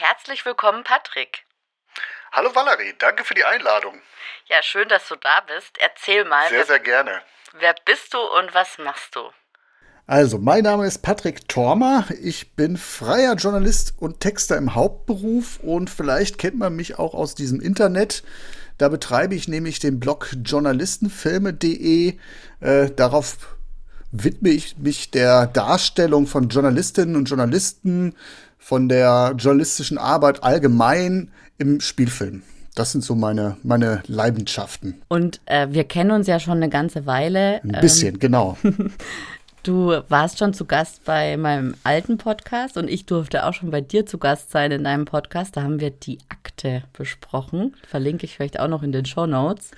Herzlich willkommen, Patrick. Hallo Valerie, danke für die Einladung. Ja, schön, dass du da bist. Erzähl mal. Sehr, wer, sehr gerne. Wer bist du und was machst du? Also, mein Name ist Patrick Tormer. Ich bin freier Journalist und Texter im Hauptberuf und vielleicht kennt man mich auch aus diesem Internet. Da betreibe ich nämlich den Blog journalistenfilme.de. Äh, darauf widme ich mich der Darstellung von Journalistinnen und Journalisten, von der journalistischen Arbeit allgemein im Spielfilm. Das sind so meine, meine Leidenschaften. Und äh, wir kennen uns ja schon eine ganze Weile. Ein bisschen, ähm, genau. Du warst schon zu Gast bei meinem alten Podcast und ich durfte auch schon bei dir zu Gast sein in deinem Podcast. Da haben wir die Akte besprochen. Verlinke ich vielleicht auch noch in den Show Notes.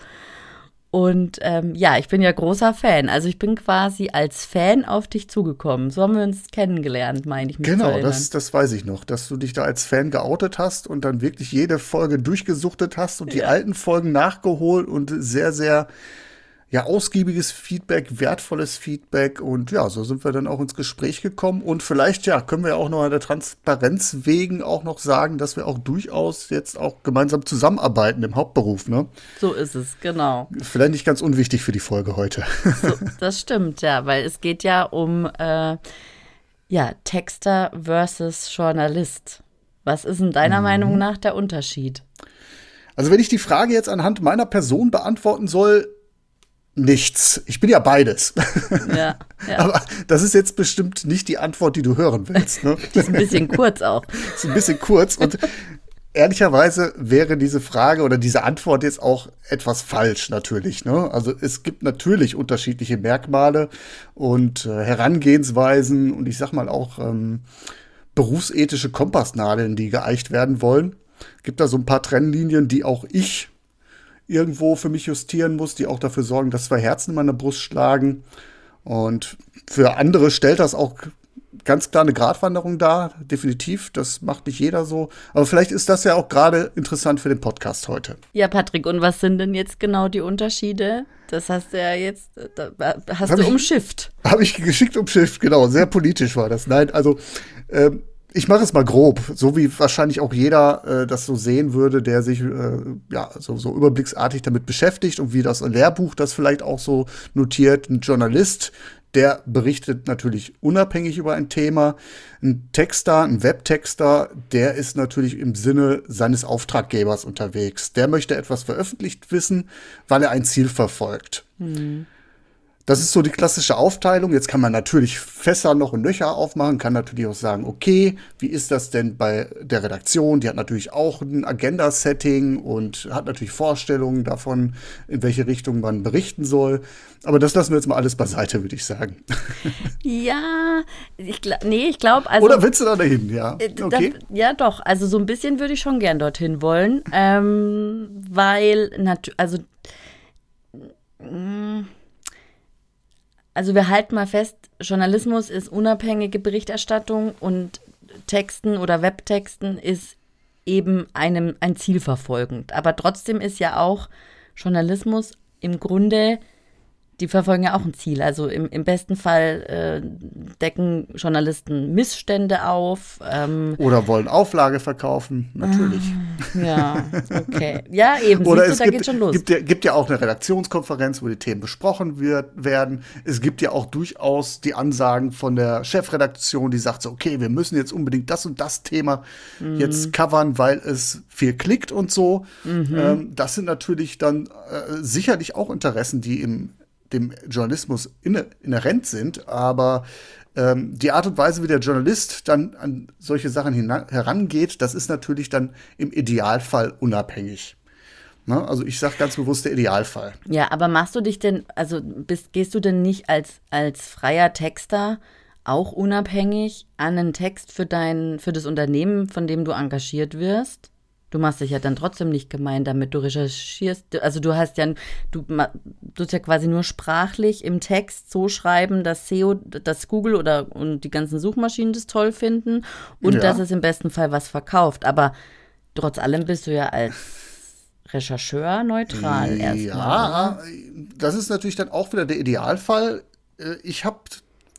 Und ähm, ja, ich bin ja großer Fan. Also ich bin quasi als Fan auf dich zugekommen. So haben wir uns kennengelernt, meine ich. Mich genau, das, das weiß ich noch, dass du dich da als Fan geoutet hast und dann wirklich jede Folge durchgesuchtet hast und ja. die alten Folgen nachgeholt und sehr, sehr ja, ausgiebiges Feedback, wertvolles Feedback und ja, so sind wir dann auch ins Gespräch gekommen und vielleicht, ja, können wir auch noch an der Transparenz wegen auch noch sagen, dass wir auch durchaus jetzt auch gemeinsam zusammenarbeiten im Hauptberuf, ne? So ist es, genau. Vielleicht nicht ganz unwichtig für die Folge heute. So, das stimmt, ja, weil es geht ja um, äh, ja, Texter versus Journalist. Was ist in deiner mhm. Meinung nach der Unterschied? Also wenn ich die Frage jetzt anhand meiner Person beantworten soll, nichts. Ich bin ja beides. Ja, ja. Aber das ist jetzt bestimmt nicht die Antwort, die du hören willst. Ne? Die ist ein bisschen kurz auch. ist ein bisschen kurz und ehrlicherweise wäre diese Frage oder diese Antwort jetzt auch etwas falsch natürlich. Ne? Also es gibt natürlich unterschiedliche Merkmale und äh, Herangehensweisen und ich sag mal auch ähm, berufsethische Kompassnadeln, die geeicht werden wollen. Gibt da so ein paar Trennlinien, die auch ich irgendwo für mich justieren muss, die auch dafür sorgen, dass zwei Herzen in meiner Brust schlagen. Und für andere stellt das auch ganz klar eine Gratwanderung dar, definitiv. Das macht nicht jeder so. Aber vielleicht ist das ja auch gerade interessant für den Podcast heute. Ja, Patrick, und was sind denn jetzt genau die Unterschiede? Das hast du ja jetzt, hast hab du umschifft. Habe ich geschickt umschifft, genau. Sehr politisch war das. Nein, also ähm, ich mache es mal grob, so wie wahrscheinlich auch jeder äh, das so sehen würde, der sich äh, ja so, so überblicksartig damit beschäftigt und wie das Lehrbuch das vielleicht auch so notiert. Ein Journalist, der berichtet natürlich unabhängig über ein Thema. Ein Texter, ein Webtexter, der ist natürlich im Sinne seines Auftraggebers unterwegs. Der möchte etwas veröffentlicht wissen, weil er ein Ziel verfolgt. Mhm. Das ist so die klassische Aufteilung. Jetzt kann man natürlich Fässer noch und Löcher aufmachen, kann natürlich auch sagen, okay, wie ist das denn bei der Redaktion? Die hat natürlich auch ein Agenda-Setting und hat natürlich Vorstellungen davon, in welche Richtung man berichten soll. Aber das lassen wir jetzt mal alles beiseite, würde ich sagen. Ja, ich nee, ich glaube, also. Oder willst du da dahin, ja? Äh, okay. Das, ja, doch. Also so ein bisschen würde ich schon gern dorthin wollen, ähm, weil, also. Mh, also wir halten mal fest, Journalismus ist unabhängige Berichterstattung und Texten oder Webtexten ist eben einem ein Ziel verfolgend. Aber trotzdem ist ja auch Journalismus im Grunde die verfolgen ja auch ein Ziel. Also im, im besten Fall äh, decken Journalisten Missstände auf. Ähm, Oder wollen Auflage verkaufen, natürlich. Ah, ja, okay. Ja, eben. Oder es du, gibt, schon los. Gibt, ja, gibt ja auch eine Redaktionskonferenz, wo die Themen besprochen wird, werden. Es gibt ja auch durchaus die Ansagen von der Chefredaktion, die sagt so, okay, wir müssen jetzt unbedingt das und das Thema mhm. jetzt covern, weil es viel klickt und so. Mhm. Ähm, das sind natürlich dann äh, sicherlich auch Interessen, die im dem Journalismus inhärent sind, aber ähm, die Art und Weise, wie der Journalist dann an solche Sachen herangeht, das ist natürlich dann im Idealfall unabhängig. Ne? Also ich sage ganz bewusst der Idealfall. Ja, aber machst du dich denn, also bist, gehst du denn nicht als, als freier Texter auch unabhängig an einen Text für dein, für das Unternehmen, von dem du engagiert wirst? Du machst dich ja dann trotzdem nicht gemein damit. Du recherchierst, also du hast ja, du tust ja quasi nur sprachlich im Text so schreiben, dass SEO, dass Google oder und die ganzen Suchmaschinen das toll finden und ja. dass es im besten Fall was verkauft. Aber trotz allem bist du ja als Rechercheur neutral ja, erstmal. Ja, das ist natürlich dann auch wieder der Idealfall. Äh, ich habe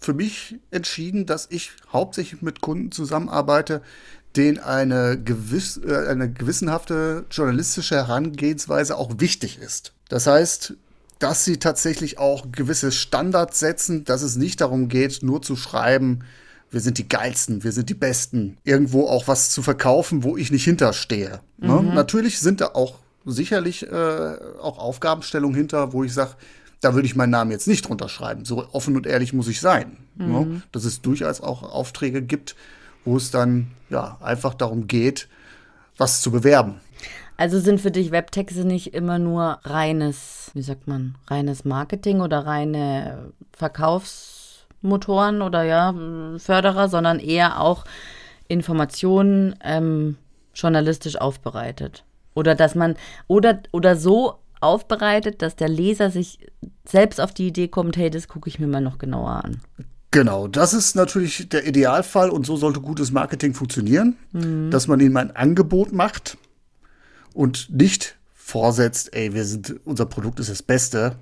für mich entschieden, dass ich hauptsächlich mit Kunden zusammenarbeite, denen eine, gewiss, äh, eine gewissenhafte journalistische Herangehensweise auch wichtig ist. Das heißt, dass sie tatsächlich auch gewisse Standards setzen, dass es nicht darum geht, nur zu schreiben, wir sind die geilsten, wir sind die besten, irgendwo auch was zu verkaufen, wo ich nicht hinterstehe. Ne? Mhm. Natürlich sind da auch sicherlich äh, auch Aufgabenstellungen hinter, wo ich sage, da würde ich meinen Namen jetzt nicht drunter schreiben. So offen und ehrlich muss ich sein. Ne? Mhm. Ne? Dass es durchaus auch Aufträge gibt, wo es dann ja einfach darum geht, was zu bewerben. Also sind für dich Webtexte nicht immer nur reines, wie sagt man, reines Marketing oder reine Verkaufsmotoren oder ja, Förderer, sondern eher auch Informationen ähm, journalistisch aufbereitet. Oder dass man, oder, oder so aufbereitet, dass der Leser sich selbst auf die Idee kommt, hey, das gucke ich mir mal noch genauer an. Genau, das ist natürlich der Idealfall und so sollte gutes Marketing funktionieren, mhm. dass man ihnen ein Angebot macht und nicht vorsetzt, ey, wir sind, unser Produkt ist das Beste.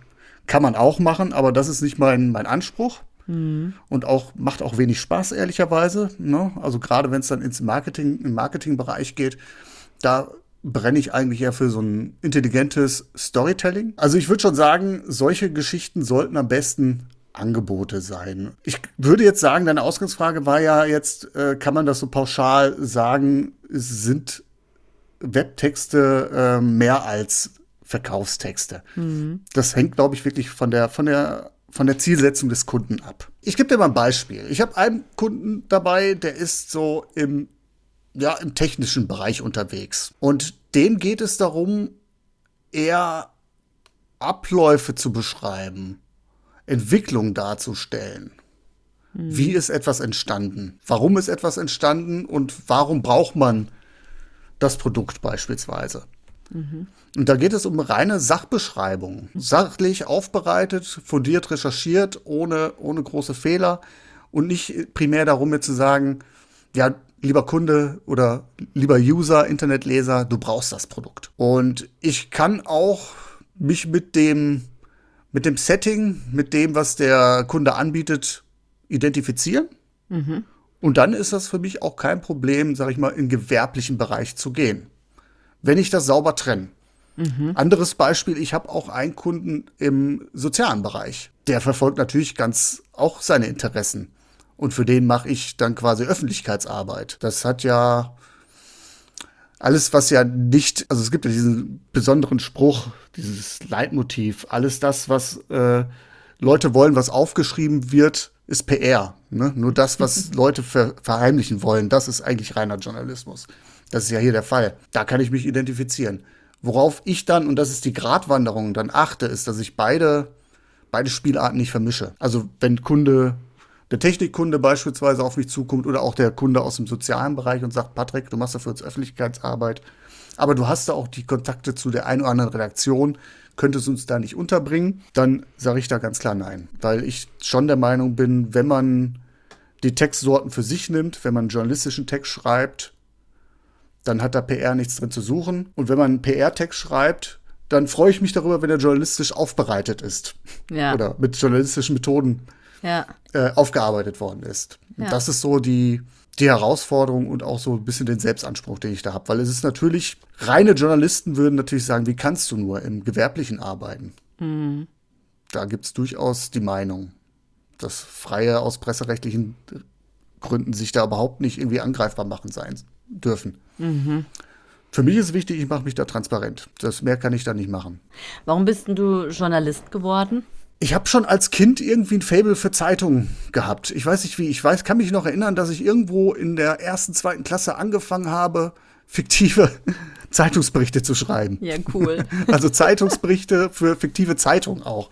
Kann man auch machen, aber das ist nicht mein, mein Anspruch. Mhm. Und auch macht auch wenig Spaß, ehrlicherweise. Ne? Also gerade wenn es dann ins Marketing, im Marketingbereich geht, da brenne ich eigentlich eher für so ein intelligentes Storytelling. Also ich würde schon sagen, solche Geschichten sollten am besten Angebote sein. Ich würde jetzt sagen, deine Ausgangsfrage war ja jetzt, äh, kann man das so pauschal sagen, sind Webtexte äh, mehr als Verkaufstexte. Mhm. Das hängt, glaube ich, wirklich von der, von der, von der Zielsetzung des Kunden ab. Ich gebe dir mal ein Beispiel. Ich habe einen Kunden dabei, der ist so im, ja, im technischen Bereich unterwegs. Und dem geht es darum, eher Abläufe zu beschreiben Entwicklung darzustellen. Mhm. Wie ist etwas entstanden? Warum ist etwas entstanden und warum braucht man das Produkt beispielsweise? Mhm. Und da geht es um reine Sachbeschreibung. Sachlich aufbereitet, fundiert, recherchiert, ohne, ohne große Fehler und nicht primär darum, mir zu sagen, ja, lieber Kunde oder lieber User, Internetleser, du brauchst das Produkt. Und ich kann auch mich mit dem mit dem Setting, mit dem, was der Kunde anbietet, identifizieren. Mhm. Und dann ist das für mich auch kein Problem, sage ich mal, in gewerblichen Bereich zu gehen, wenn ich das sauber trenne. Mhm. Anderes Beispiel, ich habe auch einen Kunden im sozialen Bereich. Der verfolgt natürlich ganz auch seine Interessen. Und für den mache ich dann quasi Öffentlichkeitsarbeit. Das hat ja alles, was ja nicht, also es gibt ja diesen besonderen Spruch, dieses Leitmotiv, alles das, was äh, Leute wollen, was aufgeschrieben wird, ist PR. Ne? Nur das, was Leute ver verheimlichen wollen, das ist eigentlich reiner Journalismus. Das ist ja hier der Fall. Da kann ich mich identifizieren. Worauf ich dann, und das ist die Gratwanderung, dann achte, ist, dass ich beide, beide Spielarten nicht vermische. Also wenn Kunde der Technikkunde beispielsweise auf mich zukommt oder auch der Kunde aus dem sozialen Bereich und sagt, Patrick, du machst dafür jetzt Öffentlichkeitsarbeit, aber du hast da auch die Kontakte zu der einen oder anderen Redaktion, könntest du uns da nicht unterbringen, dann sage ich da ganz klar nein, weil ich schon der Meinung bin, wenn man die Textsorten für sich nimmt, wenn man einen journalistischen Text schreibt, dann hat da PR nichts drin zu suchen. Und wenn man einen PR-Text schreibt, dann freue ich mich darüber, wenn er journalistisch aufbereitet ist. Ja. Oder mit journalistischen Methoden ja. äh, aufgearbeitet worden ist. Ja. Das ist so die, die Herausforderung und auch so ein bisschen den Selbstanspruch, den ich da habe. Weil es ist natürlich, reine Journalisten würden natürlich sagen, wie kannst du nur im Gewerblichen arbeiten? Mhm. Da gibt es durchaus die Meinung, dass Freie aus presserechtlichen Gründen sich da überhaupt nicht irgendwie angreifbar machen sein dürfen. Mhm. Für mich ist wichtig, ich mache mich da transparent. Das mehr kann ich da nicht machen. Warum bist denn du Journalist geworden? Ich habe schon als Kind irgendwie ein Fable für Zeitungen gehabt. Ich weiß nicht wie. Ich weiß, kann mich noch erinnern, dass ich irgendwo in der ersten, zweiten Klasse angefangen habe, fiktive Zeitungsberichte zu schreiben. Ja, cool. also Zeitungsberichte für fiktive Zeitungen auch.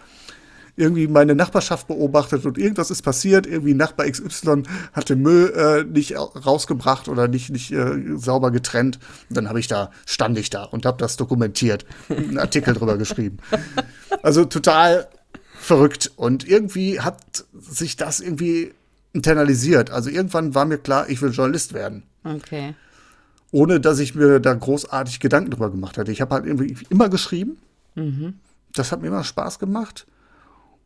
irgendwie meine Nachbarschaft beobachtet und irgendwas ist passiert. Irgendwie Nachbar XY hat den Müll äh, nicht rausgebracht oder nicht, nicht äh, sauber getrennt. Und dann habe ich da, stand ich da und habe das dokumentiert, einen Artikel drüber geschrieben. Also total verrückt. Und irgendwie hat sich das irgendwie internalisiert. Also irgendwann war mir klar, ich will Journalist werden. Okay. Ohne dass ich mir da großartig Gedanken drüber gemacht hatte. Ich habe halt irgendwie immer geschrieben. Mhm. Das hat mir immer Spaß gemacht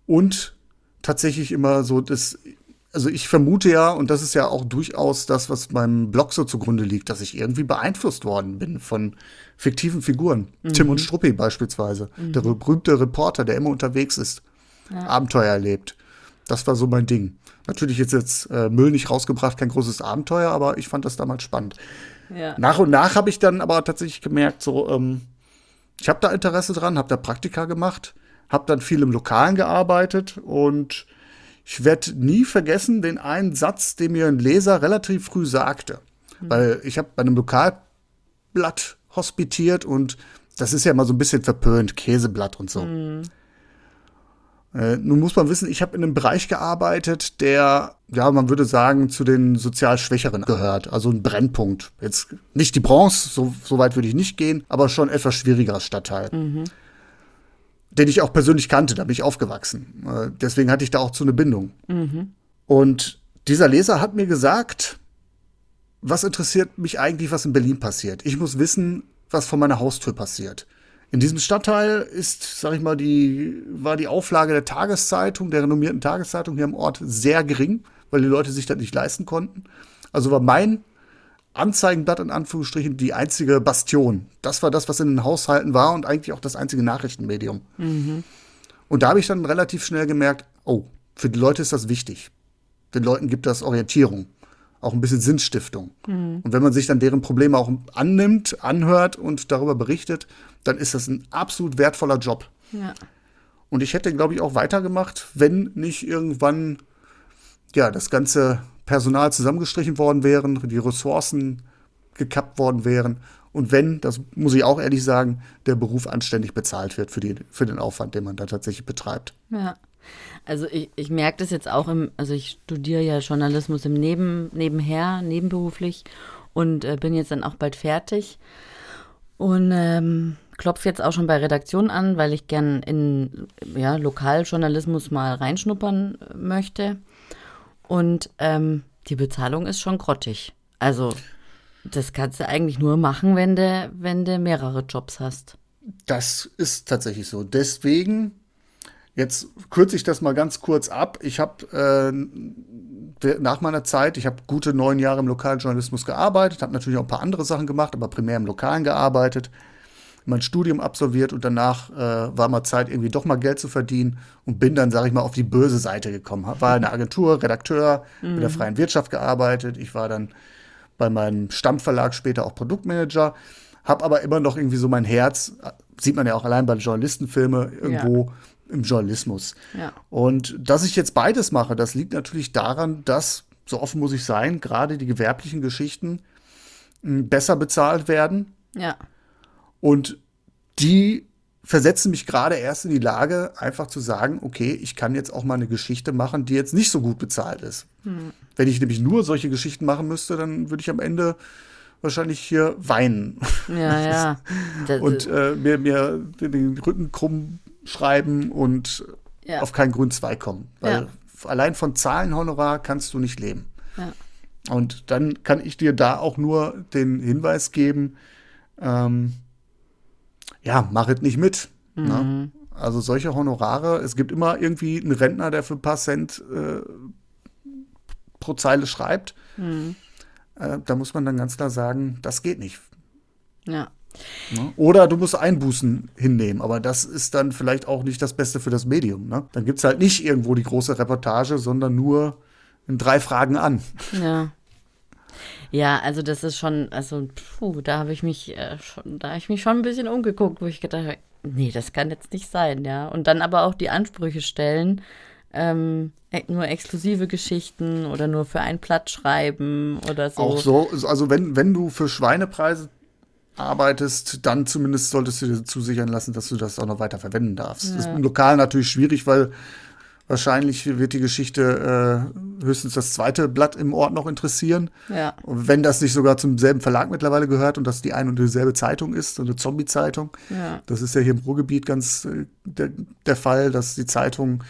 und tatsächlich immer so das also ich vermute ja, und das ist ja auch durchaus das, was meinem Blog so zugrunde liegt, dass ich irgendwie beeinflusst worden bin von fiktiven Figuren. Mhm. Tim und Struppi beispielsweise. Mhm. Der berühmte Reporter, der immer unterwegs ist, ja. Abenteuer erlebt. Das war so mein Ding. Natürlich ist jetzt äh, Müll nicht rausgebracht, kein großes Abenteuer, aber ich fand das damals spannend. Ja. Nach und nach habe ich dann aber tatsächlich gemerkt, so, ähm, ich habe da Interesse dran, habe da Praktika gemacht habe dann viel im Lokalen gearbeitet und ich werde nie vergessen den einen Satz, den mir ein Leser relativ früh sagte. Mhm. Weil ich habe bei einem Lokalblatt hospitiert und das ist ja immer so ein bisschen verpönt, Käseblatt und so. Mhm. Äh, nun muss man wissen, ich habe in einem Bereich gearbeitet, der, ja, man würde sagen, zu den sozial Schwächeren gehört. Also ein Brennpunkt. Jetzt nicht die Bronze, so, so weit würde ich nicht gehen, aber schon etwas schwieriger Stadtteil. Mhm den ich auch persönlich kannte, da bin ich aufgewachsen. Äh, deswegen hatte ich da auch zu eine Bindung. Mhm. Und dieser Leser hat mir gesagt, was interessiert mich eigentlich, was in Berlin passiert? Ich muss wissen, was vor meiner Haustür passiert. In diesem Stadtteil ist, sag ich mal, die, war die Auflage der Tageszeitung, der renommierten Tageszeitung hier im Ort sehr gering, weil die Leute sich das nicht leisten konnten. Also war mein Anzeigenblatt in Anführungsstrichen die einzige Bastion. Das war das, was in den Haushalten war und eigentlich auch das einzige Nachrichtenmedium. Mhm. Und da habe ich dann relativ schnell gemerkt, oh, für die Leute ist das wichtig. Den Leuten gibt das Orientierung, auch ein bisschen Sinnstiftung. Mhm. Und wenn man sich dann deren Probleme auch annimmt, anhört und darüber berichtet, dann ist das ein absolut wertvoller Job. Ja. Und ich hätte, glaube ich, auch weitergemacht, wenn nicht irgendwann ja das ganze Personal zusammengestrichen worden wären, die Ressourcen gekappt worden wären und wenn, das muss ich auch ehrlich sagen, der Beruf anständig bezahlt wird für, die, für den Aufwand, den man da tatsächlich betreibt. Ja. Also ich, ich merke das jetzt auch im, also ich studiere ja Journalismus im Neben, nebenher, nebenberuflich und äh, bin jetzt dann auch bald fertig. Und ähm, klopfe jetzt auch schon bei Redaktionen an, weil ich gern in ja, Lokaljournalismus mal reinschnuppern möchte. Und ähm, die Bezahlung ist schon grottig. Also, das kannst du eigentlich nur machen, wenn du, wenn du mehrere Jobs hast. Das ist tatsächlich so. Deswegen, jetzt kürze ich das mal ganz kurz ab. Ich habe äh, nach meiner Zeit, ich habe gute neun Jahre im Lokaljournalismus gearbeitet, habe natürlich auch ein paar andere Sachen gemacht, aber primär im Lokalen gearbeitet mein Studium absolviert und danach äh, war mal Zeit, irgendwie doch mal Geld zu verdienen und bin dann, sage ich mal, auf die böse Seite gekommen. War in der Agentur, Redakteur, mhm. in der freien Wirtschaft gearbeitet. Ich war dann bei meinem Stammverlag später auch Produktmanager, habe aber immer noch irgendwie so mein Herz, sieht man ja auch allein bei Journalistenfilmen, irgendwo ja. Im Journalismus. Ja. Und dass ich jetzt beides mache, das liegt natürlich daran, dass, so offen muss ich sein, gerade die gewerblichen Geschichten hm, besser bezahlt werden. Ja. Und die versetzen mich gerade erst in die Lage, einfach zu sagen, okay, ich kann jetzt auch mal eine Geschichte machen, die jetzt nicht so gut bezahlt ist. Hm. Wenn ich nämlich nur solche Geschichten machen müsste, dann würde ich am Ende wahrscheinlich hier weinen. Ja, ja. und äh, mir, mir den Rücken krumm schreiben und ja. auf keinen grünen Zweig kommen. Weil ja. allein von Zahlenhonorar kannst du nicht leben. Ja. Und dann kann ich dir da auch nur den Hinweis geben, ähm, ja, mach es nicht mit. Ne? Mhm. Ne? Also solche Honorare, es gibt immer irgendwie einen Rentner, der für ein paar Cent äh, pro Zeile schreibt. Mhm. Äh, da muss man dann ganz klar sagen, das geht nicht. Ja. Ne? Oder du musst Einbußen hinnehmen, aber das ist dann vielleicht auch nicht das Beste für das Medium. Ne? Dann gibt es halt nicht irgendwo die große Reportage, sondern nur in drei Fragen an. Ja. Ja, also das ist schon, also puh, da habe ich mich äh, schon, da habe ich mich schon ein bisschen umgeguckt, wo ich gedacht habe, nee, das kann jetzt nicht sein, ja. Und dann aber auch die Ansprüche stellen, ähm, nur exklusive Geschichten oder nur für ein Blatt schreiben oder so. Auch so, also wenn, wenn du für Schweinepreise arbeitest, dann zumindest solltest du dir zusichern lassen, dass du das auch noch weiter verwenden darfst. Ja. Das ist im Lokal natürlich schwierig, weil wahrscheinlich wird die Geschichte äh, höchstens das zweite Blatt im Ort noch interessieren. Ja. Und wenn das nicht sogar zum selben Verlag mittlerweile gehört und das die ein und dieselbe Zeitung ist, so eine Zombie-Zeitung. Ja. Das ist ja hier im Ruhrgebiet ganz äh, der, der Fall, dass die Zeitung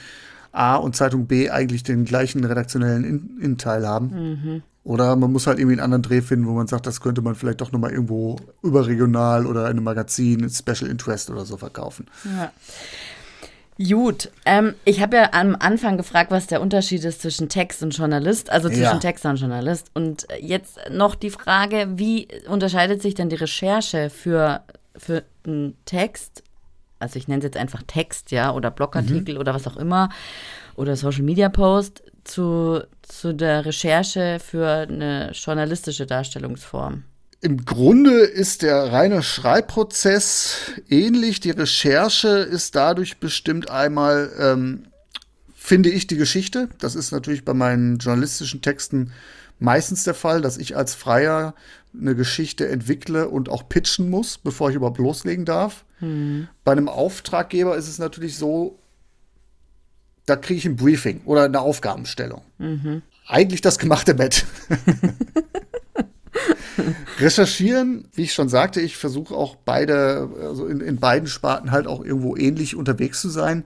A und Zeitung B eigentlich den gleichen redaktionellen In Innenteil haben. Mhm. Oder man muss halt irgendwie einen anderen Dreh finden, wo man sagt, das könnte man vielleicht doch nochmal irgendwo überregional oder in einem Magazin, Special Interest oder so verkaufen. Ja. Gut, ähm, ich habe ja am Anfang gefragt, was der Unterschied ist zwischen Text und Journalist, also zwischen Ja. Texter und Journalist. Und jetzt noch die Frage, wie unterscheidet sich denn die Recherche für, für einen Text, also ich nenne es jetzt einfach Text, ja, oder Blogartikel oder was auch immer, oder Social Media Post, zu, zu der Recherche für eine journalistische Darstellungsform? Im Grunde ist der reine Schreibprozess ähnlich. Die Recherche ist dadurch bestimmt einmal, ähm, finde ich, die Geschichte. Das ist natürlich bei meinen journalistischen Texten meistens der Fall, dass ich als Freier eine Geschichte entwickle und auch pitchen muss, bevor ich überhaupt loslegen darf. Bei einem Auftraggeber ist es natürlich so, da kriege ich ein Briefing oder eine Aufgabenstellung. Eigentlich das gemachte Bett. Recherchieren, wie ich schon sagte, ich versuche auch beide, also in, in beiden Sparten halt auch irgendwo ähnlich unterwegs zu sein.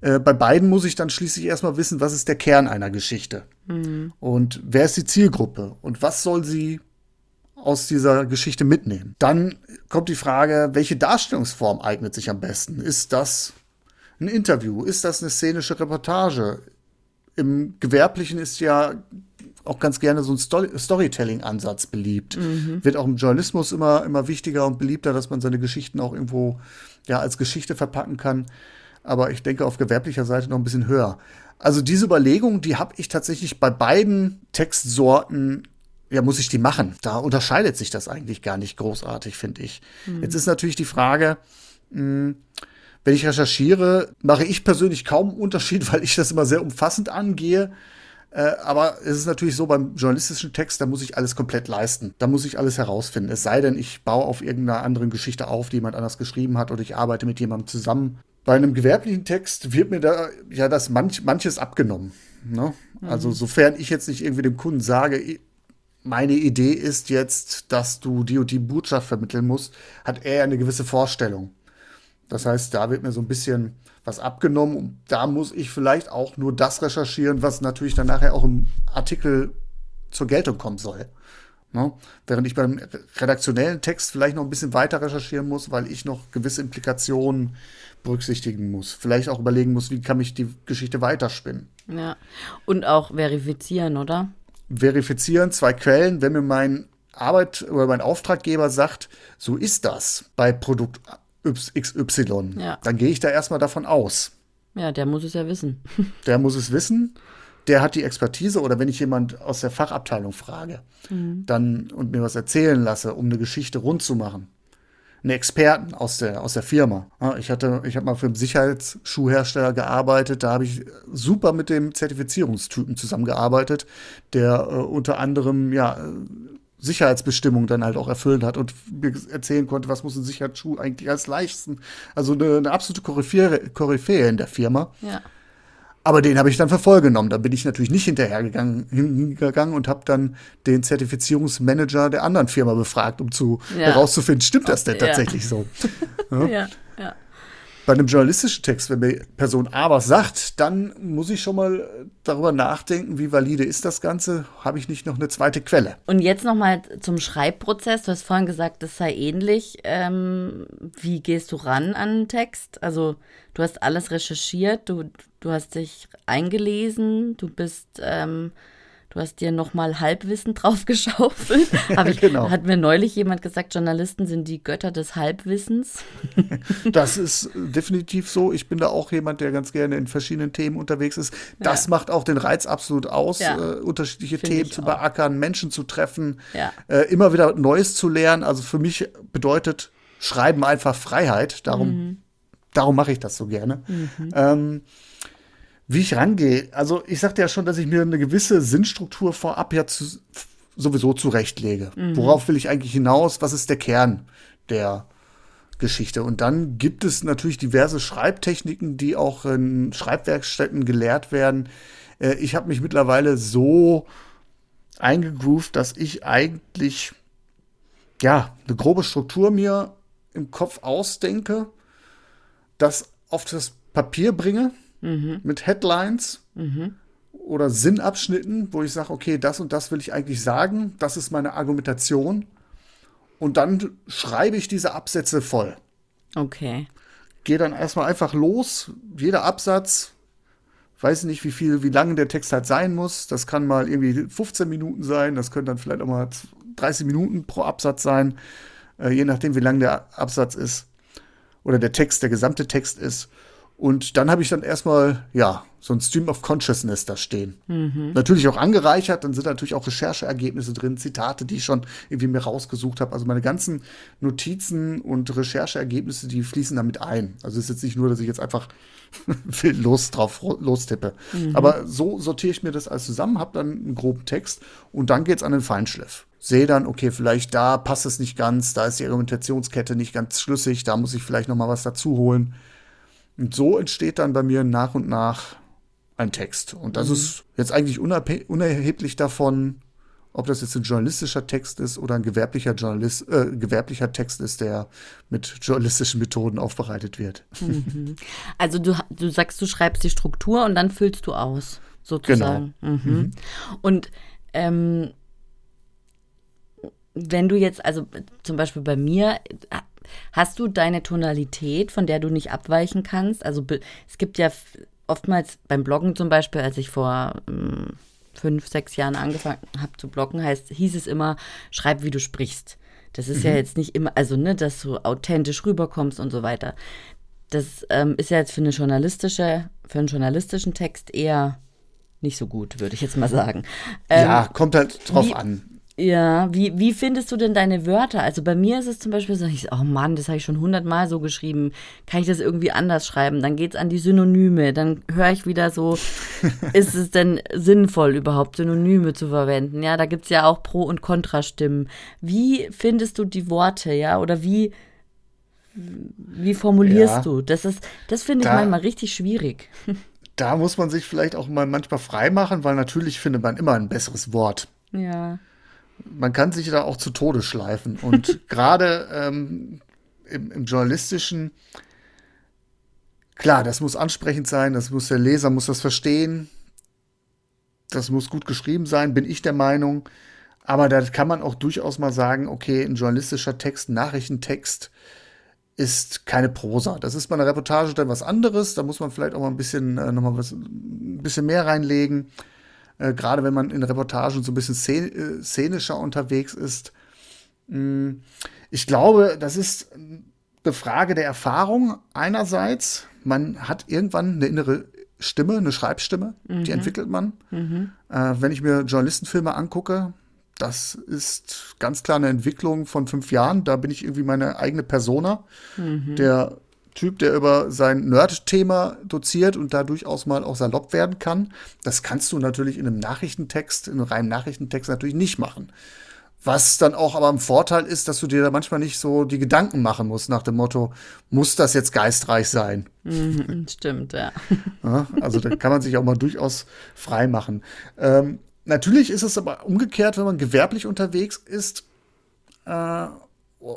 Äh, bei beiden muss ich dann schließlich erstmal wissen, was ist der Kern einer Geschichte und wer ist die Zielgruppe und was soll sie aus dieser Geschichte mitnehmen. Dann kommt die Frage, welche Darstellungsform eignet sich am besten? Ist das ein Interview? Ist das eine szenische Reportage? Im Gewerblichen ist ja auch ganz gerne so ein Story Storytelling-Ansatz beliebt. Wird auch im Journalismus immer, immer wichtiger und beliebter, dass man seine Geschichten auch irgendwo ja, als Geschichte verpacken kann. Aber ich denke auf gewerblicher Seite noch ein bisschen höher. Also diese Überlegung, die habe ich tatsächlich bei beiden Textsorten ja, muss ich die machen? Da unterscheidet sich das eigentlich gar nicht großartig, finde ich. Jetzt ist natürlich die Frage, mh, wenn ich recherchiere, mache ich persönlich kaum einen Unterschied, weil ich das immer sehr umfassend angehe. Äh, aber es ist natürlich so, beim journalistischen Text, da muss ich alles komplett leisten. Da muss ich alles herausfinden. Es sei denn, ich baue auf irgendeiner anderen Geschichte auf, die jemand anders geschrieben hat, oder ich arbeite mit jemandem zusammen. Bei einem gewerblichen Text wird mir da ja das manch, manches abgenommen. Ne? Also sofern ich jetzt nicht irgendwie dem Kunden sage, meine Idee ist jetzt, dass du die und die Botschaft vermitteln musst, hat er eine gewisse Vorstellung. Das heißt, da wird mir so ein bisschen was abgenommen und da muss ich vielleicht auch nur das recherchieren, was natürlich dann nachher auch im Artikel zur Geltung kommen soll. Ne? Während ich beim redaktionellen Text vielleicht noch ein bisschen weiter recherchieren muss, weil ich noch gewisse Implikationen berücksichtigen muss. Vielleicht auch überlegen muss, wie kann ich die Geschichte weiterspinnen. Ja. Und auch verifizieren, oder? verifizieren, zwei Quellen, wenn mir mein Arbeit oder mein Auftraggeber sagt, so ist das bei Produkt XY, Ja. dann gehe ich da erstmal davon aus. Ja, der muss es ja wissen. Der muss es wissen, der hat die Expertise oder wenn ich jemand aus der Fachabteilung frage, dann und mir was erzählen lasse, um eine Geschichte rund zu machen. Einen Experten aus der, aus der Firma. Ich hatte, ich habe mal für einen Sicherheitsschuhhersteller gearbeitet, da habe ich super mit dem Zertifizierungstypen zusammengearbeitet, der äh, unter anderem ja Sicherheitsbestimmungen dann halt auch erfüllt hat und mir erzählen konnte, was muss ein Sicherheitsschuh eigentlich als leisten. Also eine, eine absolute Koryphäe, Koryphäe in der Firma. Ja. Aber den habe ich dann für voll genommen. Da bin ich natürlich nicht hinterhergegangen hingegangen und habe dann den Zertifizierungsmanager der anderen Firma befragt, um zu Ja. herauszufinden, stimmt das denn Ja. tatsächlich so? Ja, ja. Bei einem journalistischen Text, wenn mir Person A was sagt, dann muss ich schon mal darüber nachdenken, wie valide ist das Ganze? Habe ich nicht noch eine zweite Quelle? Und jetzt nochmal zum Schreibprozess. Du hast vorhin gesagt, das sei ähnlich. Ähm, wie gehst du ran an einen Text? Also du hast alles recherchiert, du, du hast dich eingelesen, du bist, ähm, du hast dir nochmal Halbwissen draufgeschaufelt. Hab ich, Genau. Hat mir neulich jemand gesagt, Journalisten sind die Götter des Halbwissens. Das ist definitiv so. Ich bin da auch jemand, der ganz gerne in verschiedenen Themen unterwegs ist. Das Ja. macht auch den Reiz absolut aus, Ja. äh, unterschiedliche Find Themen zu beackern, Menschen zu treffen, Ja. äh, immer wieder Neues zu lernen. Also für mich bedeutet Schreiben einfach Freiheit. Darum, Mhm. darum mache ich das so gerne. Ähm, wie ich rangehe, also ich sagte ja schon, dass ich mir eine gewisse Sinnstruktur vorab ja zu, sowieso zurechtlege. Mhm. Worauf will ich eigentlich hinaus? Was ist der Kern der Geschichte. Und dann gibt es natürlich diverse Schreibtechniken, die auch in Schreibwerkstätten gelehrt werden. Äh, ich habe mich mittlerweile so eingegroovt, dass ich eigentlich ja eine grobe Struktur mir im Kopf ausdenke, das auf das Papier bringe mhm. mit Headlines mhm. oder Sinnabschnitten, wo ich sage, okay, das und das will ich eigentlich sagen, das ist meine Argumentation. Und dann schreibe ich diese Absätze voll. Okay. Gehe dann erstmal einfach los, jeder Absatz, weiß nicht, wie viel, wie lange der Text halt sein muss. Das kann mal irgendwie 15 Minuten sein, das können dann vielleicht auch mal 30 Minuten pro Absatz sein, äh, je nachdem, wie lang der Absatz ist oder der Text, der gesamte Text ist. Und dann habe ich dann erstmal, ja, so ein Stream of Consciousness da stehen. Mhm. Natürlich auch angereichert, dann sind natürlich auch Rechercheergebnisse drin, Zitate, die ich schon irgendwie mir rausgesucht habe. Also meine ganzen Notizen und Rechercheergebnisse, die fließen damit ein. Also es ist jetzt nicht nur, dass ich jetzt einfach wild los drauf lostippe. Mhm. Aber so sortiere ich mir das alles zusammen, habe dann einen groben Text und dann geht es an den Feinschliff. Sehe dann, okay, vielleicht da passt es nicht ganz, da ist die Argumentationskette nicht ganz schlüssig, da muss ich vielleicht noch mal was dazu holen. Und so entsteht dann bei mir nach und nach ein Text. Und das mhm. ist jetzt eigentlich unerheblich davon, ob das jetzt ein journalistischer Text ist oder ein gewerblicher, Journalist, äh, gewerblicher Text ist, der mit journalistischen Methoden aufbereitet wird. Mhm. Also du, du sagst, du schreibst die Struktur und dann füllst du aus, sozusagen. Genau. Mhm. Mhm. Und ähm, wenn du jetzt, also zum Beispiel bei mir, Hast du deine Tonalität, von der du nicht abweichen kannst? Also es gibt ja oftmals beim Bloggen zum Beispiel, als ich vor ähm, fünf, sechs Jahren angefangen habe zu bloggen, heißt, hieß es immer, schreib, wie du sprichst. Das ist mhm. ja jetzt nicht immer, also ne, dass du authentisch rüberkommst und so weiter. Das ähm, ist ja jetzt für eine journalistische, für einen journalistischen Text eher nicht so gut, würde ich jetzt mal sagen. Ähm, ja, kommt halt drauf wie, an. Ja, wie, wie findest du denn deine Wörter? Also bei mir ist es zum Beispiel so, ich, oh Mann, das habe ich schon hundertmal so geschrieben. Kann ich das irgendwie anders schreiben? Dann geht es an die Synonyme. Dann höre ich wieder so, ist es denn sinnvoll überhaupt, Synonyme zu verwenden? Ja, da gibt es ja auch Pro- und Kontrastimmen. Wie findest du die Worte, ja? Oder wie, wie formulierst ja, du? Das ist, das finde ich da, manchmal richtig schwierig. Da muss man sich vielleicht auch mal manchmal frei machen, weil natürlich findet man immer ein besseres Wort. Ja man kann sich da auch zu Tode schleifen. Und gerade ähm, im, im, journalistischen, klar, das muss ansprechend sein, das muss der Leser muss das verstehen, das muss gut geschrieben sein, bin ich der Meinung. Aber da kann man auch durchaus mal sagen, okay, ein journalistischer Text, ein Nachrichtentext ist keine Prosa. Das ist bei einer Reportage dann was anderes. Da muss man vielleicht auch mal ein bisschen, äh, noch mal was, ein bisschen mehr reinlegen. Äh, Gerade wenn man in Reportagen so ein bisschen äh, szenischer unterwegs ist. Mm, ich glaube, das ist eine Frage der Erfahrung einerseits. Man hat irgendwann eine innere Stimme, eine Schreibstimme, mhm. die entwickelt man. Mhm. Äh, wenn ich mir Journalistenfilme angucke, das ist ganz klar eine Entwicklung von fünf Jahren. Da bin ich irgendwie meine eigene Persona, mhm. der Typ, der über sein Nerd-Thema doziert und da durchaus mal auch salopp werden kann. Das kannst du natürlich in einem Nachrichtentext, in einem reinen Nachrichtentext natürlich nicht machen. Was dann auch aber ein Vorteil ist, dass du dir da manchmal nicht so die Gedanken machen musst nach dem Motto, muss das jetzt geistreich sein? Mhm, stimmt, ja. ja. Also da kann man sich auch mal durchaus frei machen. Ähm, natürlich ist es aber umgekehrt, wenn man gewerblich unterwegs ist äh,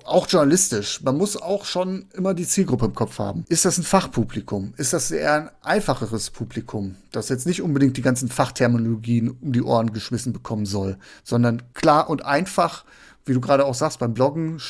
auch journalistisch, man muss auch schon immer die Zielgruppe im Kopf haben. Ist das ein Fachpublikum? Ist das eher ein einfacheres Publikum, das jetzt nicht unbedingt die ganzen Fachterminologien um die Ohren geschmissen bekommen soll, sondern klar und einfach, wie du gerade auch sagst, beim Bloggen,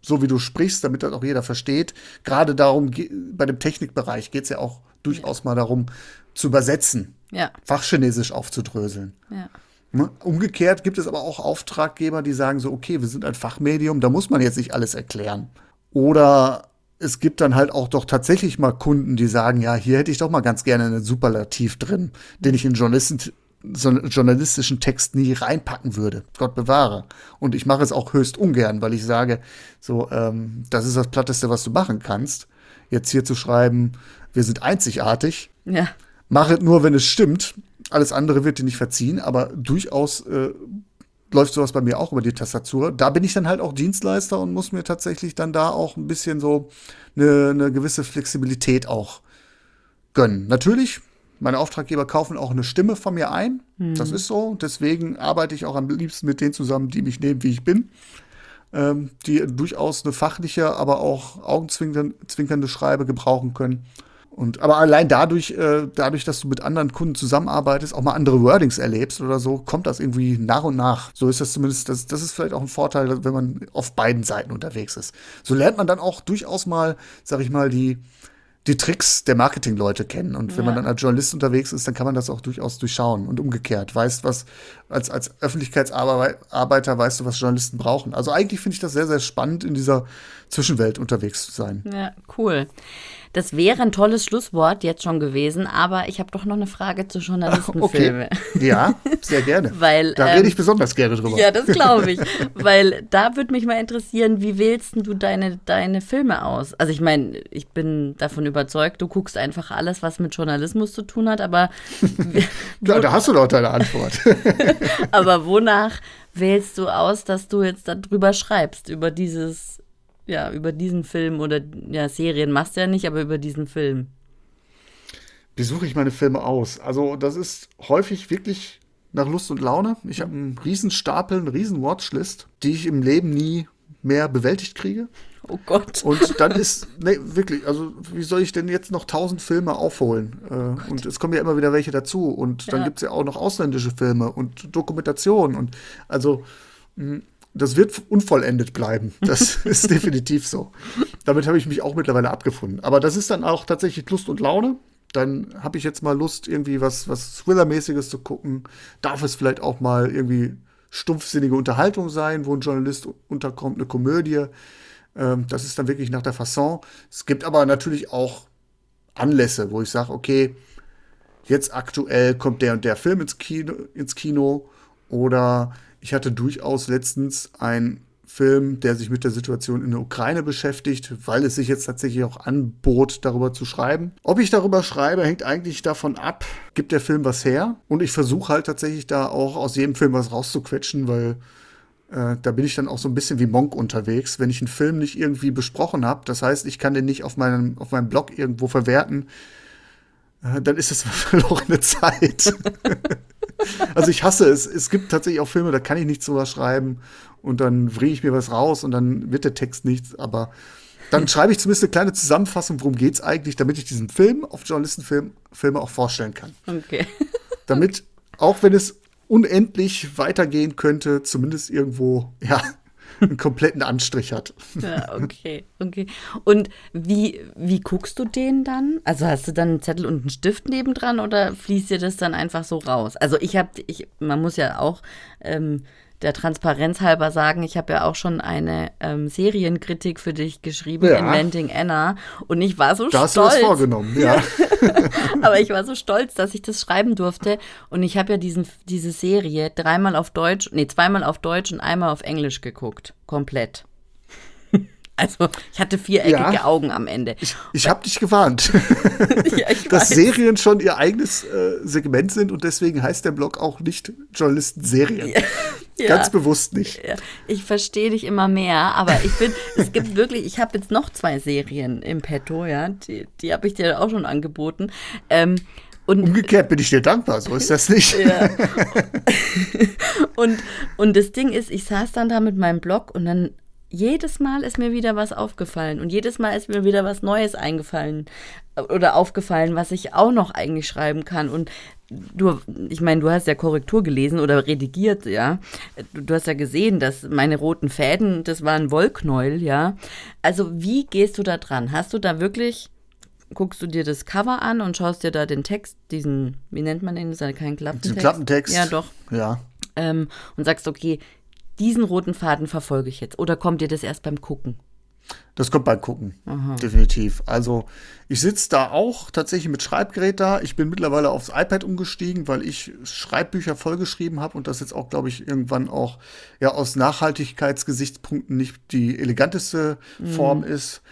so wie du sprichst, damit das auch jeder versteht. Gerade darum, bei dem Technikbereich geht es ja auch durchaus mal darum, zu übersetzen, ja. Fachchinesisch aufzudröseln. Ja. Ne? Umgekehrt gibt es aber auch Auftraggeber, die sagen so, okay, wir sind ein Fachmedium, da muss man jetzt nicht alles erklären. Oder es gibt dann halt auch doch tatsächlich mal Kunden, die sagen, ja, hier hätte ich doch mal ganz gerne einen Superlativ drin, den ich in Journalisten, so journalistischen Text nie reinpacken würde. Gott bewahre. Und ich mache es auch höchst ungern, weil ich sage, so, ähm, das ist das Platteste, was du machen kannst. Jetzt hier zu schreiben, wir sind einzigartig. Ja. Mach es nur, wenn es stimmt. Alles andere wird dir nicht verziehen, aber durchaus äh, läuft sowas bei mir auch über die Tastatur. Da bin ich dann halt auch Dienstleister und muss mir tatsächlich dann da auch ein bisschen so eine, eine gewisse Flexibilität auch gönnen. Natürlich, meine Auftraggeber kaufen auch eine Stimme von mir ein. Mhm. Das ist so. Deswegen arbeite ich auch am liebsten mit denen zusammen, die mich nehmen, wie ich bin. Ähm, die durchaus eine fachliche, aber auch augenzwinkernde Schreibe gebrauchen können. Und, aber allein dadurch, äh, dadurch, dass du mit anderen Kunden zusammenarbeitest, auch mal andere Wordings erlebst oder so, kommt das irgendwie nach und nach. So ist das zumindest, das, das ist vielleicht auch ein Vorteil, wenn man auf beiden Seiten unterwegs ist. So lernt man dann auch durchaus mal, sag ich mal, die, die Tricks der Marketingleute kennen. Und wenn ja. man dann als Journalist unterwegs ist, dann kann man das auch durchaus durchschauen und umgekehrt. Weißt was, als, als Öffentlichkeitsarbeiter weißt du, was Journalisten brauchen. Also eigentlich finde ich das sehr, sehr spannend, in dieser Zwischenwelt unterwegs zu sein. Ja, cool. Das wäre ein tolles Schlusswort jetzt schon gewesen, aber ich habe doch noch eine Frage zu Journalistenfilmen. Okay. Ja, sehr gerne. Weil, da ähm, rede ich besonders gerne drüber. Ja, das glaube ich. Weil da würde mich mal interessieren, wie wählst du deine, deine Filme aus? Also ich meine, ich bin davon überzeugt, du guckst einfach alles, was mit Journalismus zu tun hat, aber Klar, da hast du doch deine Antwort. aber wonach wählst du aus, dass du jetzt darüber schreibst, über dieses ja, über diesen Film oder ja, Serien machst du ja nicht, aber über diesen Film. Wie suche ich meine Filme aus? Also, das ist häufig wirklich nach Lust und Laune. Ich habe einen riesen Stapel, eine riesen Watchlist, die ich im Leben nie mehr bewältigt kriege. Oh Gott. Und dann ist, nee, wirklich, also wie soll ich denn jetzt noch tausend Filme aufholen? Äh, oh und es kommen ja immer wieder welche dazu. Und dann ja. gibt es ja auch noch ausländische Filme und Dokumentationen. Und also das wird unvollendet bleiben. Das ist definitiv so. Damit habe ich mich auch mittlerweile abgefunden. Aber das ist dann auch tatsächlich Lust und Laune. Dann habe ich jetzt mal Lust, irgendwie was, was Thriller-mäßiges zu gucken. Darf es vielleicht auch mal irgendwie stumpfsinnige Unterhaltung sein, wo ein Journalist unterkommt, eine Komödie. Ähm, das ist dann wirklich nach der Fasson. Es gibt aber natürlich auch Anlässe, wo ich sage, okay, jetzt aktuell kommt der und der Film ins Kino, ins Kino oder ich hatte durchaus letztens einen Film, der sich mit der Situation in der Ukraine beschäftigt, weil es sich jetzt tatsächlich auch anbot, darüber zu schreiben. Ob ich darüber schreibe, hängt eigentlich davon ab, gibt der Film was her. Und ich versuche halt tatsächlich da auch aus jedem Film was rauszuquetschen, weil äh, da bin ich dann auch so ein bisschen wie Monk unterwegs. Wenn ich einen Film nicht irgendwie besprochen habe, das heißt, ich kann den nicht auf meinem, auf meinem Blog irgendwo verwerten, äh, dann ist es verlorene Zeit. Also ich hasse es. Es gibt tatsächlich auch Filme, da kann ich nicht sowas schreiben und dann bringe ich mir was raus und dann wird der Text nichts, aber dann schreibe ich zumindest eine kleine Zusammenfassung, worum geht es eigentlich, damit ich diesen Film auf Journalistenfilme auch vorstellen kann. Okay. damit, auch wenn es unendlich weitergehen könnte, zumindest irgendwo, ja, einen kompletten Anstrich hat. Ja, okay, okay. Und wie, wie guckst du den dann? Also hast du dann einen Zettel und einen Stift nebendran oder fließt dir das dann einfach so raus? Also ich habe, ich, man muss ja auch ähm, der Transparenz halber sagen, ich habe ja auch schon eine ähm, Serienkritik für dich geschrieben, ja. Inventing Anna. Und ich war so da stolz. Da hast du das vorgenommen, ja. Aber ich war so stolz, dass ich das schreiben durfte. Und ich habe ja diesen, diese Serie dreimal auf Deutsch, nee, zweimal auf Deutsch und einmal auf Englisch geguckt. Komplett. Also ich hatte viereckige ja, Augen am Ende. Ich, ich habe dich gewarnt, ja, ich dass weiß. Serien schon ihr eigenes äh, Segment sind und deswegen heißt der Blog auch nicht Journalisten-Serien. Ja, Ganz bewusst nicht. Ich verstehe dich immer mehr, aber ich finde, es gibt wirklich, ich habe jetzt noch zwei Serien im Petto, ja, die, die habe ich dir auch schon angeboten. Ähm, und, Umgekehrt bin ich dir dankbar, so ist das nicht. Ja. und, und das Ding ist, ich saß dann da mit meinem Blog und dann jedes Mal ist mir wieder was aufgefallen und jedes Mal ist mir wieder was Neues eingefallen oder aufgefallen, was ich auch noch eigentlich schreiben kann. Und du, ich meine, du hast ja Korrektur gelesen oder redigiert, ja. Du, du, hast ja gesehen, dass meine roten Fäden, das war ein Wollknäuel, ja. Also wie gehst du da dran? Hast du da wirklich, guckst du dir das Cover an und schaust dir da den Text, diesen, wie nennt man den? Das ist ja kein Klappentext. Den Klappentext. Ja, doch. Ja. Ähm, und sagst, okay, diesen roten Faden verfolge ich jetzt? Oder kommt dir das erst beim Gucken? Das kommt beim Gucken, Aha. definitiv. Also ich sitze da auch tatsächlich mit Schreibgerät da. Ich bin mittlerweile aufs iPad umgestiegen, weil ich Schreibbücher vollgeschrieben habe und das jetzt auch, glaube ich, irgendwann auch ja aus Nachhaltigkeitsgesichtspunkten nicht die eleganteste mhm. Form ist.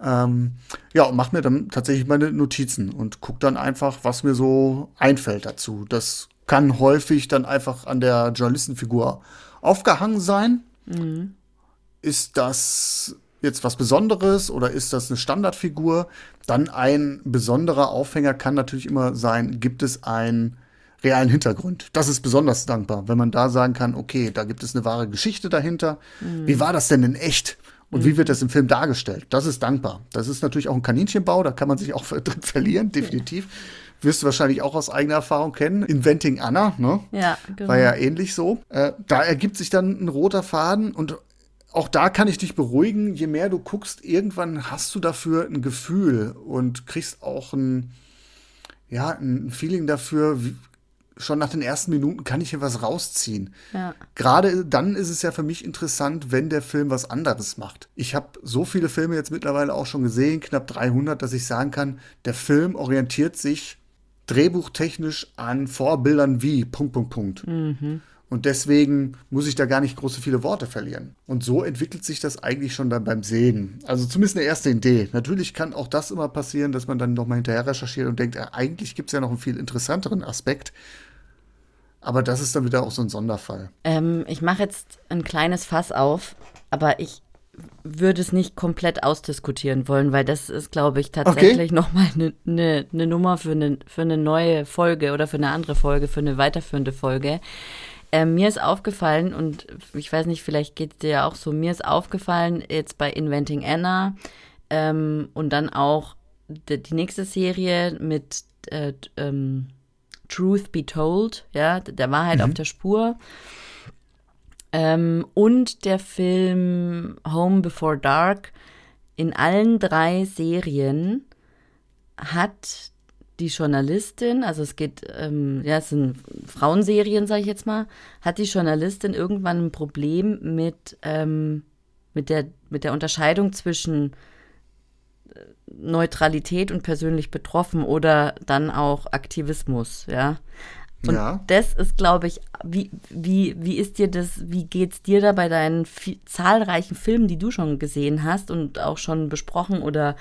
Ähm, ja, und mache mir dann tatsächlich meine Notizen und gucke dann einfach, was mir so einfällt dazu. Das kann häufig dann einfach an der Journalistenfigur aufgehangen sein? Mhm. Ist das jetzt was Besonderes oder ist das eine Standardfigur? Dann ein besonderer Aufhänger kann natürlich immer sein, gibt es einen realen Hintergrund. Das ist besonders dankbar, wenn man da sagen kann, okay, da gibt es eine wahre Geschichte dahinter. Mhm. Wie war das denn in echt? Und mhm. wie wird das im Film dargestellt? Das ist dankbar. Das ist natürlich auch ein Kaninchenbau, da kann man sich auch drin verlieren, definitiv. Ja. Wirst du wahrscheinlich auch aus eigener Erfahrung kennen. Inventing Anna, ne? Ja, genau. War ja ähnlich so. Äh, da ergibt sich dann ein roter Faden und auch da kann ich dich beruhigen, je mehr du guckst, irgendwann hast du dafür ein Gefühl und kriegst auch ein, ja, ein Feeling dafür, wie, schon nach den ersten Minuten kann ich hier was rausziehen. Ja. Gerade dann ist es ja für mich interessant, wenn der Film was anderes macht. Ich habe so viele Filme jetzt mittlerweile auch schon gesehen, knapp 300, dass ich sagen kann, der Film orientiert sich drehbuchtechnisch an Vorbildern wie Punkt, Punkt, Punkt. Mhm. Und deswegen muss ich da gar nicht große viele Worte verlieren. Und so entwickelt sich das eigentlich schon dann beim Sehen. Also zumindest eine erste Idee. Natürlich kann auch das immer passieren, dass man dann nochmal hinterher recherchiert und denkt, ja, eigentlich gibt es ja noch einen viel interessanteren Aspekt. Aber das ist dann wieder auch so ein Sonderfall. Ähm, ich mache jetzt ein kleines Fass auf, aber ich würde es nicht komplett ausdiskutieren wollen, weil das ist, glaube ich, tatsächlich okay. nochmal eine ne, ne Nummer für eine für ne neue Folge oder für eine andere Folge, für eine weiterführende Folge. Ähm, mir ist aufgefallen, und ich weiß nicht, vielleicht geht es dir ja auch so, mir ist aufgefallen, jetzt bei Inventing Anna ähm, und dann auch die, die nächste Serie mit äh, ähm, Truth Be Told, ja, der Wahrheit mhm. auf der Spur. Ähm, und der Film Home Before Dark. In allen drei Serien hat die Journalistin, also es geht, ähm, ja, es sind Frauenserien, sage ich jetzt mal, hat die Journalistin irgendwann ein Problem mit, ähm, mit, der, mit der Unterscheidung zwischen äh, Neutralität und persönlich betroffen oder dann auch Aktivismus, ja. Und ja. das ist, glaube ich, wie, wie, wie ist dir das, wie geht's dir da bei deinen zahlreichen Filmen, die du schon gesehen hast und auch schon besprochen oder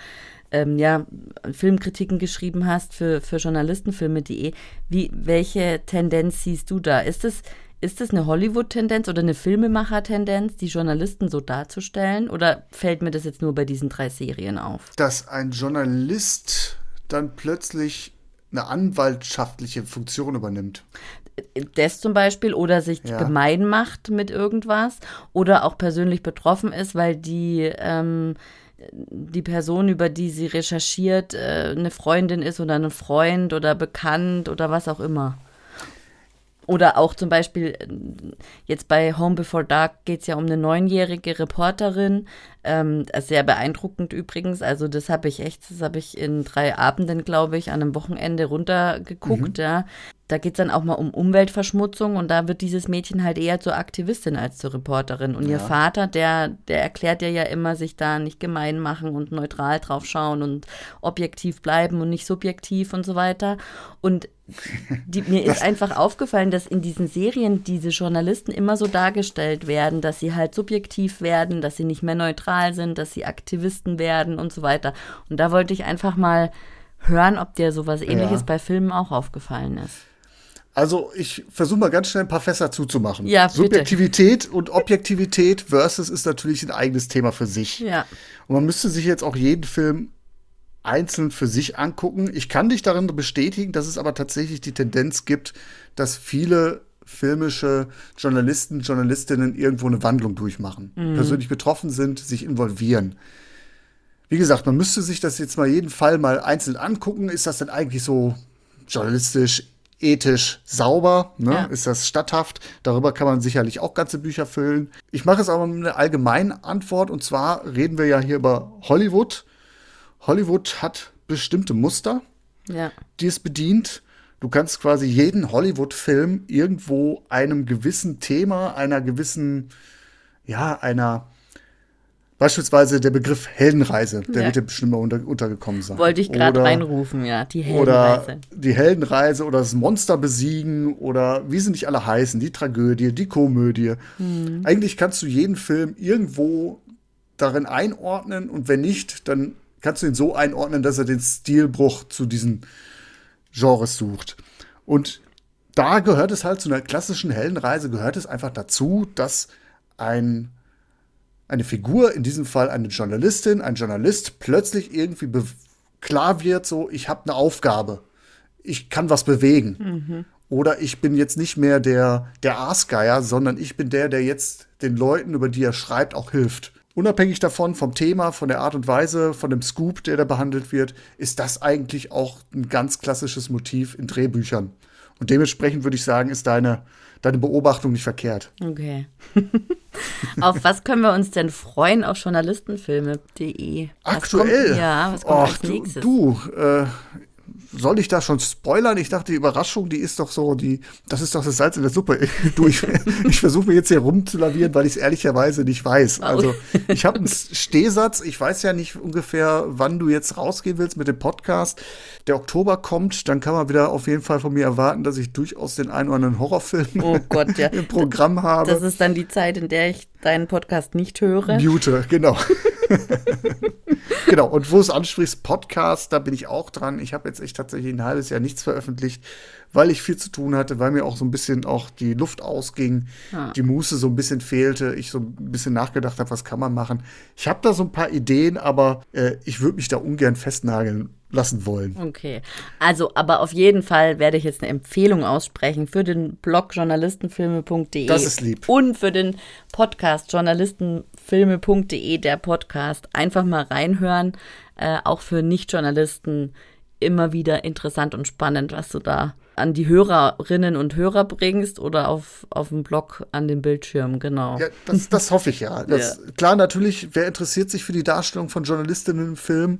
ähm, ja, Filmkritiken geschrieben hast für, für Journalistenfilme.de. Wie, welche Tendenz siehst du da? Ist es, ist es eine Hollywood-Tendenz oder eine Filmemacher-Tendenz, die Journalisten so darzustellen? Oder fällt mir das jetzt nur bei diesen drei Serien auf? Dass ein Journalist dann plötzlich eine anwaltschaftliche Funktion übernimmt. Das zum Beispiel oder sich ja. gemein macht mit irgendwas oder auch persönlich betroffen ist, weil die ähm, die Person, über die sie recherchiert, äh, eine Freundin ist oder ein Freund oder bekannt oder was auch immer. Oder auch zum Beispiel, äh, jetzt bei Home Before Dark geht es ja um eine neunjährige Reporterin. Ähm, sehr beeindruckend übrigens. Also, das habe ich echt, das habe ich in drei Abenden, glaube ich, an einem Wochenende runtergeguckt, mhm. ja da geht es dann auch mal um Umweltverschmutzung und da wird dieses Mädchen halt eher zur Aktivistin als zur Reporterin. Und ja. ihr Vater, der, der erklärt ihr ja immer, sich da nicht gemein machen und neutral drauf schauen und objektiv bleiben und nicht subjektiv und so weiter. Und die, mir ist einfach aufgefallen, dass in diesen Serien diese Journalisten immer so dargestellt werden, dass sie halt subjektiv werden, dass sie nicht mehr neutral sind, dass sie Aktivisten werden und so weiter. Und da wollte ich einfach mal hören, ob dir sowas ähnliches ja. bei Filmen auch aufgefallen ist. Also ich versuche mal ganz schnell ein paar Fässer zuzumachen. Ja. Subjektivität und Objektivität versus ist natürlich ein eigenes Thema für sich. Ja. Und man müsste sich jetzt auch jeden Film einzeln für sich angucken. Ich kann dich darin bestätigen, dass es aber tatsächlich die Tendenz gibt, dass viele filmische Journalisten, Journalistinnen irgendwo eine Wandlung durchmachen, mhm. persönlich betroffen sind, sich involvieren. Wie gesagt, man müsste sich das jetzt mal jeden Fall mal einzeln angucken. Ist das denn eigentlich so journalistisch ethisch sauber? Ne? Ja. Ist das statthaft? Darüber kann man sicherlich auch ganze Bücher füllen. Ich mache es aber mit einer allgemeinen Antwort und zwar reden wir ja hier über Hollywood. Hollywood hat bestimmte Muster, ja. die es bedient. Du kannst quasi jeden Hollywood-Film irgendwo einem gewissen Thema, einer gewissen, ja, einer Beispielsweise der Begriff Heldenreise, der ja. wird ja bestimmt mal unter, untergekommen sein. Wollte ich gerade reinrufen, ja, die Heldenreise. Oder die Heldenreise oder das Monster besiegen oder wie sie nicht alle heißen, die Tragödie, die Komödie. Mhm. Eigentlich kannst du jeden Film irgendwo darin einordnen und wenn nicht, dann kannst du ihn so einordnen, dass er den Stilbruch zu diesen Genres sucht. Und da gehört es halt zu einer klassischen Heldenreise, gehört es einfach dazu, dass ein, eine Figur, in diesem Fall eine Journalistin, ein Journalist, plötzlich irgendwie klar wird, so, ich habe eine Aufgabe, ich kann was bewegen. Mhm. Oder ich bin jetzt nicht mehr der, der Aasgeier, sondern ich bin der, der jetzt den Leuten, über die er schreibt, auch hilft. Unabhängig davon, vom Thema, von der Art und Weise, von dem Scoop, der da behandelt wird, ist das eigentlich auch ein ganz klassisches Motiv in Drehbüchern. Und dementsprechend würde ich sagen, ist deine, deine Beobachtung nicht verkehrt. Okay. auf was können wir uns denn freuen auf journalistenfilme.de? Aktuell? Kommt, ja, was kommt Ach, als nächstes? Du, du äh, soll ich da schon spoilern? Ich dachte, die Überraschung, die ist doch so, die, das ist doch das Salz in der Suppe. Du, ich, ich versuche mir jetzt hier rumzulavieren, weil ich es ehrlicherweise nicht weiß. Also, ich habe einen Stehsatz. Ich weiß ja nicht ungefähr, wann du jetzt rausgehen willst mit dem Podcast. Der Oktober kommt, dann kann man wieder auf jeden Fall von mir erwarten, dass ich durchaus den einen oder anderen Horrorfilm oh Gott, ja. im Programm habe. Das ist dann die Zeit, in der ich deinen Podcast nicht höre. Mute, genau. genau, und wo es ansprichst, Podcast, da bin ich auch dran. Ich habe jetzt echt tatsächlich ein halbes Jahr nichts veröffentlicht, weil ich viel zu tun hatte, weil mir auch so ein bisschen auch die Luft ausging, ah. die Muße so ein bisschen fehlte, ich so ein bisschen nachgedacht habe, was kann man machen. Ich habe da so ein paar Ideen, aber äh, ich würde mich da ungern festnageln lassen wollen. Okay. Also, aber auf jeden Fall werde ich jetzt eine Empfehlung aussprechen für den Blog journalistenfilme.de. Das ist lieb. Und für den Podcast journalistenfilme.de, der Podcast. Einfach mal reinhören. Äh, auch für Nicht-Journalisten immer wieder interessant und spannend, was du da an die Hörerinnen und Hörer bringst oder auf, auf dem Blog an den Bildschirm, genau. Ja, das, das hoffe ich ja. Das, ja. Klar, natürlich, wer interessiert sich für die Darstellung von Journalistinnen im Film?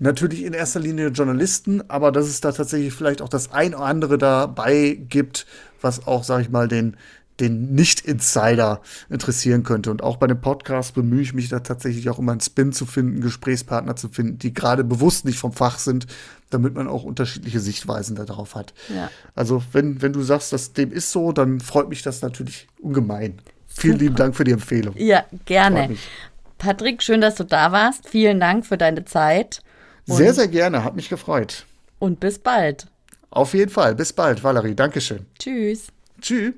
Natürlich in erster Linie Journalisten, aber dass es da tatsächlich vielleicht auch das ein oder andere dabei gibt, was auch, sag ich mal, den, den Nicht-Insider interessieren könnte. Und auch bei dem Podcast bemühe ich mich da tatsächlich auch immer einen Spin zu finden, Gesprächspartner zu finden, die gerade bewusst nicht vom Fach sind, damit man auch unterschiedliche Sichtweisen darauf hat. Ja. Also, wenn, wenn du sagst, dass dem ist so, dann freut mich das natürlich ungemein. Vielen lieben Dank für die Empfehlung. Ja, gerne. Patrick, schön, dass du da warst. Vielen Dank für deine Zeit. Und sehr, sehr gerne. Hat mich gefreut. Und bis bald. Auf jeden Fall. Bis bald, Valerie. Dankeschön. Tschüss. Tschüss.